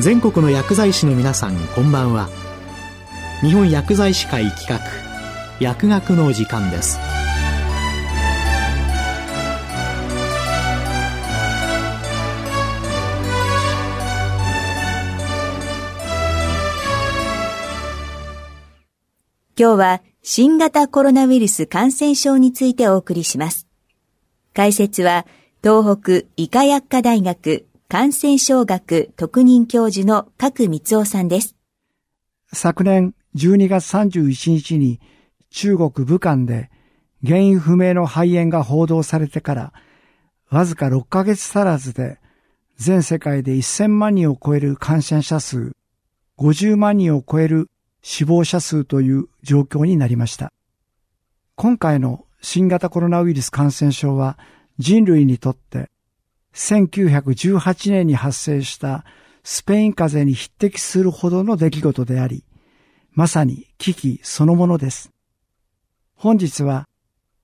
全国の薬剤師の皆さんこんばんは日本薬剤師会企画薬学の時間です今日は新型コロナウイルス感染症についてお送りします。解説は東北医科薬科大学感染症学特任教授の角光夫さんです。昨年12月31日に中国武漢で原因不明の肺炎が報道されてからわずか6ヶ月足らずで全世界で1000万人を超える感染者数、50万人を超える死亡者数という状況になりました。今回の新型コロナウイルス感染症は人類にとって1918年に発生したスペイン風邪に匹敵するほどの出来事であり、まさに危機そのものです。本日は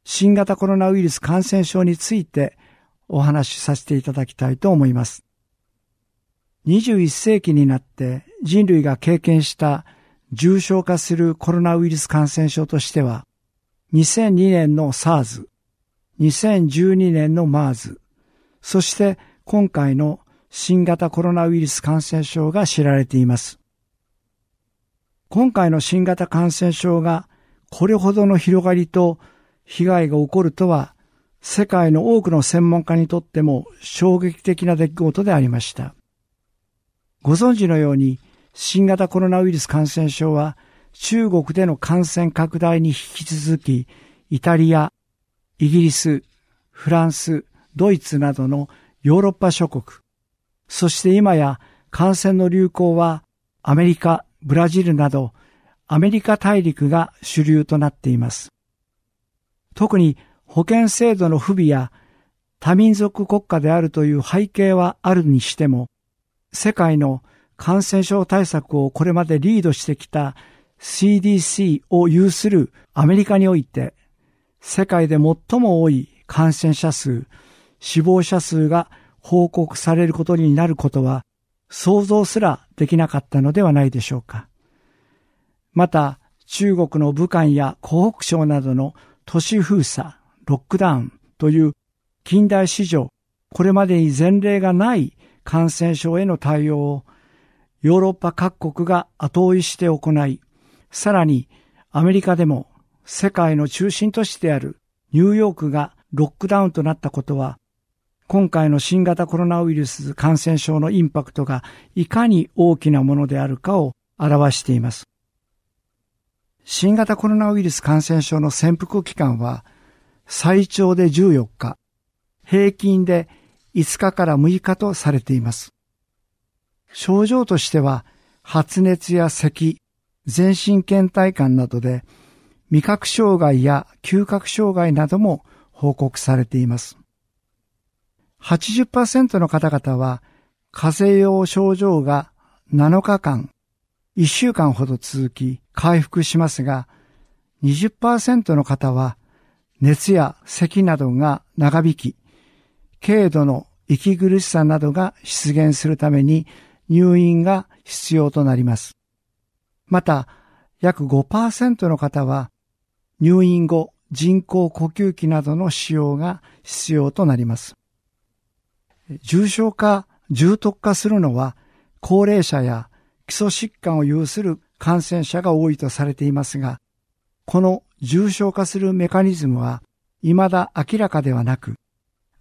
新型コロナウイルス感染症についてお話しさせていただきたいと思います。21世紀になって人類が経験した重症化するコロナウイルス感染症としては、2002年の SARS、2012年の MERS、そして今回の新型コロナウイルス感染症が知られています。今回の新型感染症がこれほどの広がりと被害が起こるとは、世界の多くの専門家にとっても衝撃的な出来事でありました。ご存知のように、新型コロナウイルス感染症は中国での感染拡大に引き続き、イタリア、イギリス、フランス、ドイツなどのヨーロッパ諸国、そして今や感染の流行はアメリカ、ブラジルなどアメリカ大陸が主流となっています。特に保健制度の不備や多民族国家であるという背景はあるにしても、世界の感染症対策をこれまでリードしてきた CDC を有するアメリカにおいて、世界で最も多い感染者数、死亡者数が報告されることになることは想像すらできなかったのではないでしょうか。また、中国の武漢や湖北省などの都市封鎖、ロックダウンという近代史上、これまでに前例がない感染症への対応をヨーロッパ各国が後追いして行い、さらにアメリカでも世界の中心都市であるニューヨークがロックダウンとなったことは、今回の新型コロナウイルス感染症のインパクトがいかに大きなものであるかを表しています。新型コロナウイルス感染症の潜伏期間は最長で14日、平均で5日から6日とされています。症状としては発熱や咳、全身倦怠感などで味覚障害や嗅覚障害なども報告されています。80%の方々は風邪用症状が7日間、1週間ほど続き回復しますが、20%の方は熱や咳などが長引き、軽度の息苦しさなどが出現するために入院が必要となります。また、約5%の方は入院後人工呼吸器などの使用が必要となります。重症化、重篤化するのは高齢者や基礎疾患を有する感染者が多いとされていますが、この重症化するメカニズムは未だ明らかではなく、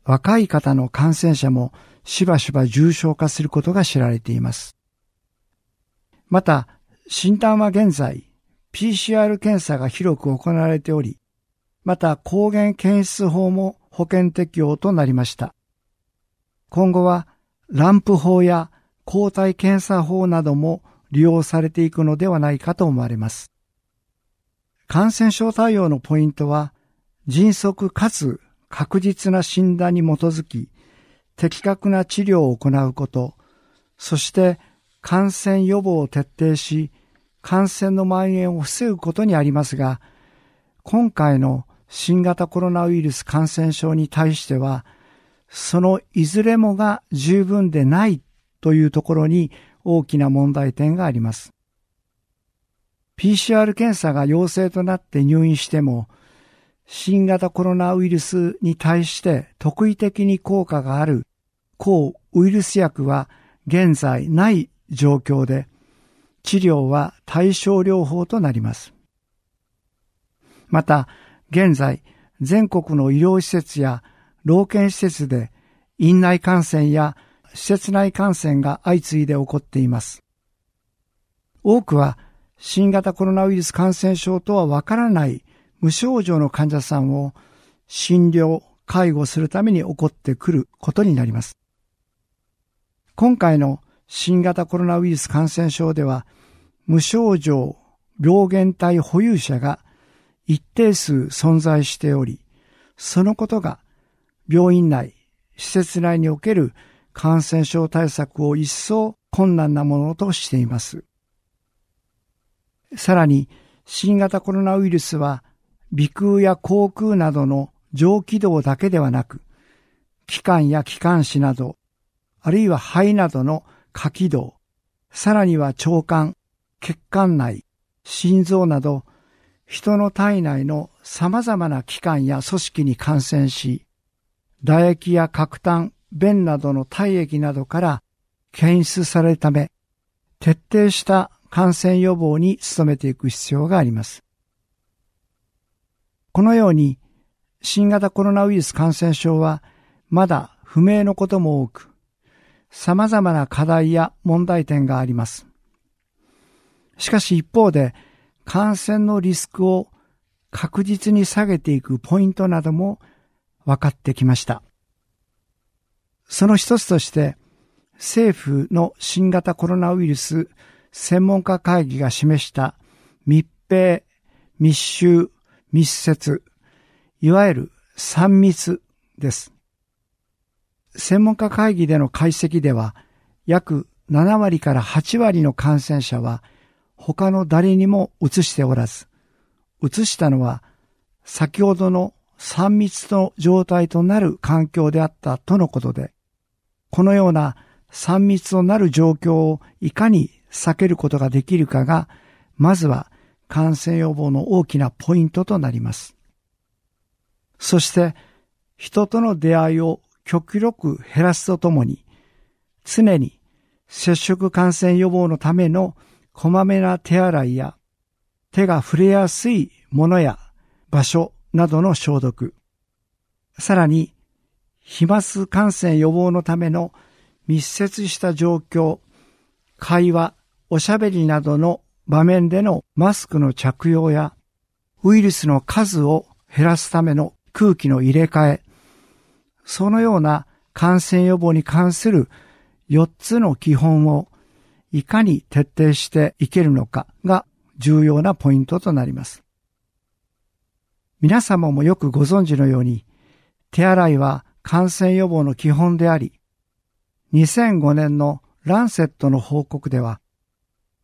若い方の感染者もしばしば重症化することが知られています。また、診断は現在、PCR 検査が広く行われており、また抗原検出法も保険適用となりました。今後はランプ法や抗体検査法なども利用されていくのではないかと思われます。感染症対応のポイントは、迅速かつ確実な診断に基づき、的確な治療を行うこと、そして感染予防を徹底し、感染の蔓延を防ぐことにありますが、今回の新型コロナウイルス感染症に対しては、そのいずれもが十分でないというところに大きな問題点があります。PCR 検査が陽性となって入院しても、新型コロナウイルスに対して特異的に効果がある抗ウイルス薬は現在ない状況で、治療は対症療法となります。また、現在、全国の医療施設や老健施設で院内感染や施設内感染が相次いで起こっています。多くは新型コロナウイルス感染症とはわからない無症状の患者さんを診療、介護するために起こってくることになります。今回の新型コロナウイルス感染症では、無症状病原体保有者が一定数存在しており、そのことが病院内、施設内における感染症対策を一層困難なものとしています。さらに、新型コロナウイルスは、鼻腔や口腔などの上気道だけではなく、気管や気管支など、あるいは肺などの下気道、さらには腸管、血管内、心臓など、人の体内の様々な器官や組織に感染し、唾液や角炭、便などの体液などから検出されるため、徹底した感染予防に努めていく必要があります。このように、新型コロナウイルス感染症はまだ不明のことも多く、様々な課題や問題点があります。しかし一方で、感染のリスクを確実に下げていくポイントなども分かってきました。その一つとして、政府の新型コロナウイルス専門家会議が示した密閉、密集、密接、いわゆる3密です。専門家会議での解析では、約7割から8割の感染者は他の誰にも移しておらず、移したのは先ほどの3密の状態となる環境であったとのことで、このような3密となる状況をいかに避けることができるかが、まずは感染予防の大きなポイントとなります。そして、人との出会いを極力減らすとともに、常に接触感染予防のためのこまめな手洗いや、手が触れやすいものや場所などの消毒、さらに、飛沫感染予防のための密接した状況、会話、おしゃべりなどの場面でのマスクの着用や、ウイルスの数を減らすための空気の入れ替え、そのような感染予防に関する4つの基本をいかに徹底していけるのかが重要なポイントとなります。皆様もよくご存知のように、手洗いは感染予防の基本であり、2005年のランセットの報告では、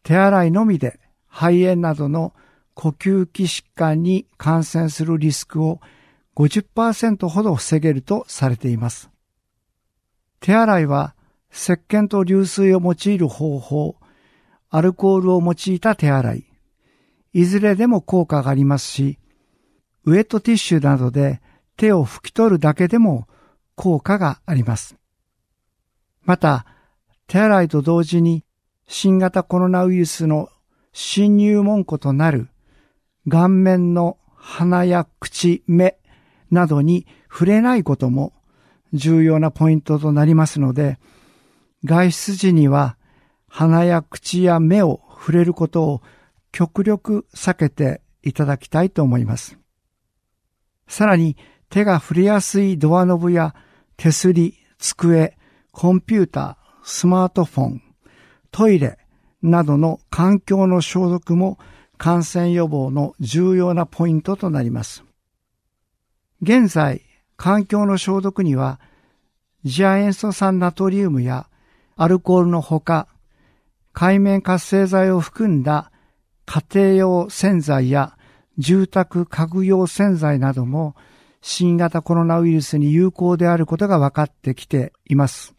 手洗いのみで肺炎などの呼吸器疾患に感染するリスクを50%ほど防げるとされています。手洗いは石鹸と流水を用いる方法、アルコールを用いた手洗い、いずれでも効果がありますし、ウェットティッシュなどで手を拭き取るだけでも効果があります。また、手洗いと同時に新型コロナウイルスの侵入門戸となる顔面の鼻や口、目などに触れないことも重要なポイントとなりますので、外出時には鼻や口や目を触れることを極力避けていただきたいと思います。さらに手が触れやすいドアノブや手すり、机、コンピューター、スマートフォン、トイレなどの環境の消毒も感染予防の重要なポイントとなります。現在、環境の消毒には、ジア塩素酸ナトリウムやアルコールのほか、海面活性剤を含んだ家庭用洗剤や住宅家具用洗剤なども新型コロナウイルスに有効であることが分かってきています。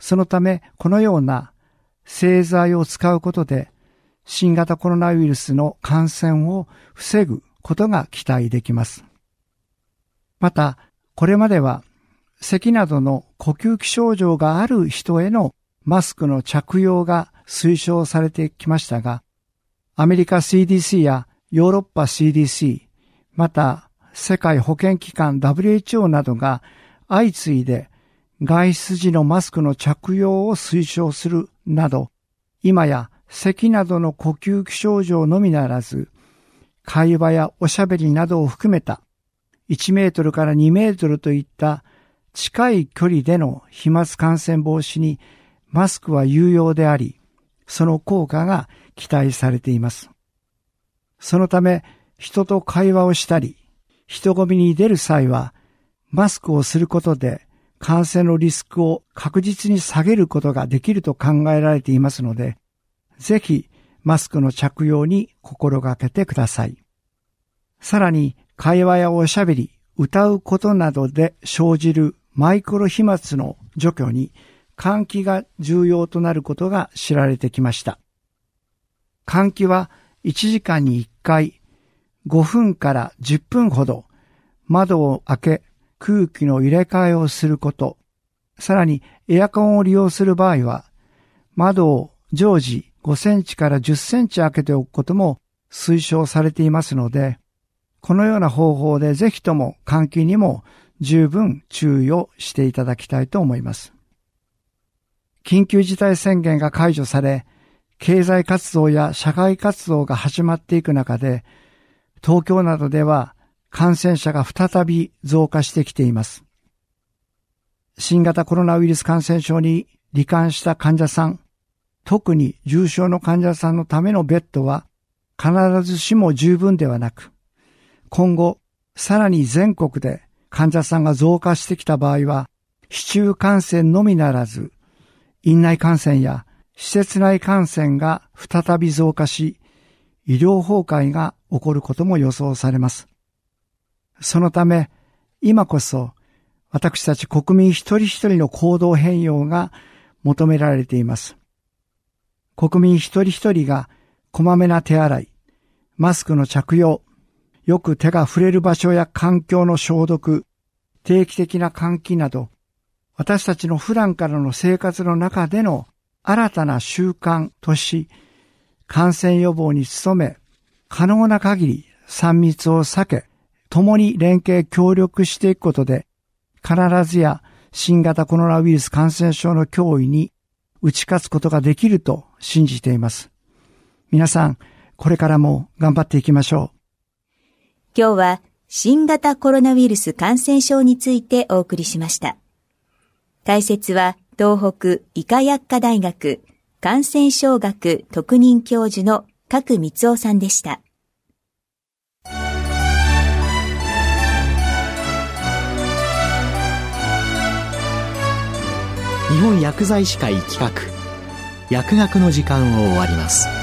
そのため、このような製剤を使うことで新型コロナウイルスの感染を防ぐことが期待できます。また、これまでは咳などの呼吸器症状がある人へのマスクの着用が推奨されてきましたが、アメリカ CDC やヨーロッパ CDC、また世界保健機関 WHO などが相次いで外出時のマスクの着用を推奨するなど、今や咳などの呼吸器症状のみならず、会話やおしゃべりなどを含めた1メートルから2メートルといった近い距離での飛沫感染防止にマスクは有用であり、その効果が期待されています。そのため、人と会話をしたり、人混みに出る際は、マスクをすることで感染のリスクを確実に下げることができると考えられていますので、ぜひマスクの着用に心がけてください。さらに会話やおしゃべり、歌うことなどで生じるマイクロ飛沫の除去に換気が重要となることが知られてきました。換気は1時間に1回5分から10分ほど窓を開け空気の入れ替えをすること、さらにエアコンを利用する場合は窓を常時5センチから10センチ開けておくことも推奨されていますので、このような方法でぜひとも換気にも十分注意をしていただきたいと思います。緊急事態宣言が解除され、経済活動や社会活動が始まっていく中で、東京などでは感染者が再び増加してきています。新型コロナウイルス感染症に罹患した患者さん、特に重症の患者さんのためのベッドは必ずしも十分ではなく、今後さらに全国で患者さんが増加してきた場合は、市中感染のみならず、院内感染や施設内感染が再び増加し、医療崩壊が起こることも予想されます。そのため、今こそ私たち国民一人一人の行動変容が求められています。国民一人一人がこまめな手洗い、マスクの着用、よく手が触れる場所や環境の消毒、定期的な換気など、私たちの普段からの生活の中での新たな習慣とし、感染予防に努め、可能な限り3密を避け、共に連携協力していくことで、必ずや新型コロナウイルス感染症の脅威に打ち勝つことができると信じています。皆さん、これからも頑張っていきましょう。今日は新型コロナウイルス感染症についてお送りしました。解説は東北医科薬科大学感染症学特任教授の角光夫さんでした。日本薬剤師会企画薬学の時間を終わります。